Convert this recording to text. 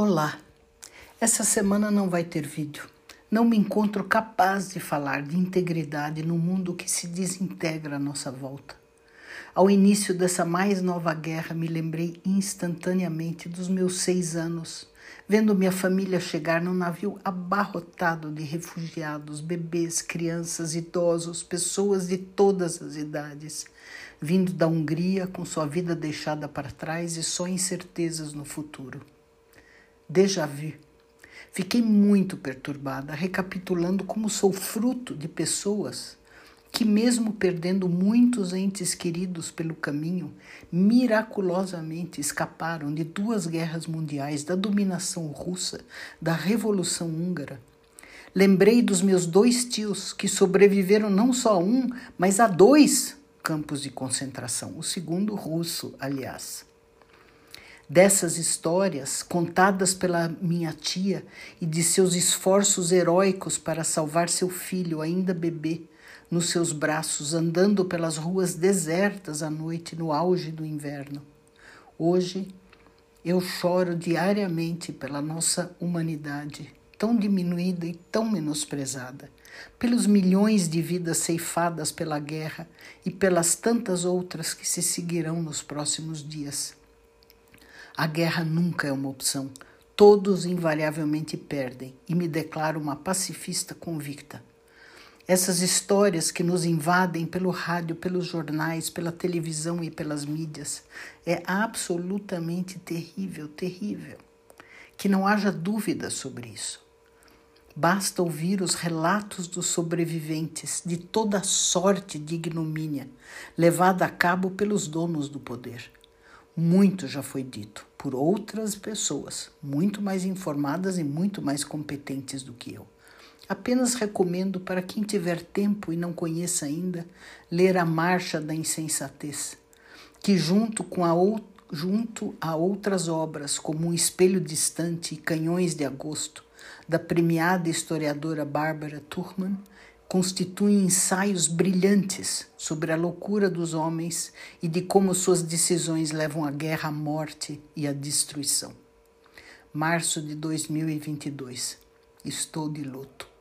Olá! Essa semana não vai ter vídeo. Não me encontro capaz de falar de integridade no mundo que se desintegra à nossa volta. Ao início dessa mais nova guerra, me lembrei instantaneamente dos meus seis anos, vendo minha família chegar num navio abarrotado de refugiados, bebês, crianças, idosos, pessoas de todas as idades, vindo da Hungria com sua vida deixada para trás e só incertezas no futuro déjà vu. Fiquei muito perturbada, recapitulando como sou fruto de pessoas que, mesmo perdendo muitos entes queridos pelo caminho, miraculosamente escaparam de duas guerras mundiais, da dominação russa, da Revolução Húngara. Lembrei dos meus dois tios que sobreviveram não só a um, mas a dois campos de concentração, o segundo russo, aliás dessas histórias contadas pela minha tia e de seus esforços heróicos para salvar seu filho, ainda bebê, nos seus braços, andando pelas ruas desertas à noite no auge do inverno. Hoje eu choro diariamente pela nossa humanidade, tão diminuída e tão menosprezada, pelos milhões de vidas ceifadas pela guerra e pelas tantas outras que se seguirão nos próximos dias. A guerra nunca é uma opção. Todos invariavelmente perdem e me declaro uma pacifista convicta. Essas histórias que nos invadem pelo rádio, pelos jornais, pela televisão e pelas mídias é absolutamente terrível, terrível. Que não haja dúvida sobre isso. Basta ouvir os relatos dos sobreviventes de toda sorte de ignomínia levada a cabo pelos donos do poder. Muito já foi dito por outras pessoas, muito mais informadas e muito mais competentes do que eu. Apenas recomendo para quem tiver tempo e não conheça ainda, ler A Marcha da Insensatez, que junto com a junto a outras obras, como Um Espelho Distante e Canhões de Agosto, da premiada historiadora Bárbara Turman, constituem ensaios brilhantes sobre a loucura dos homens e de como suas decisões levam à guerra, à morte e à destruição. Março de 2022. Estou de luto.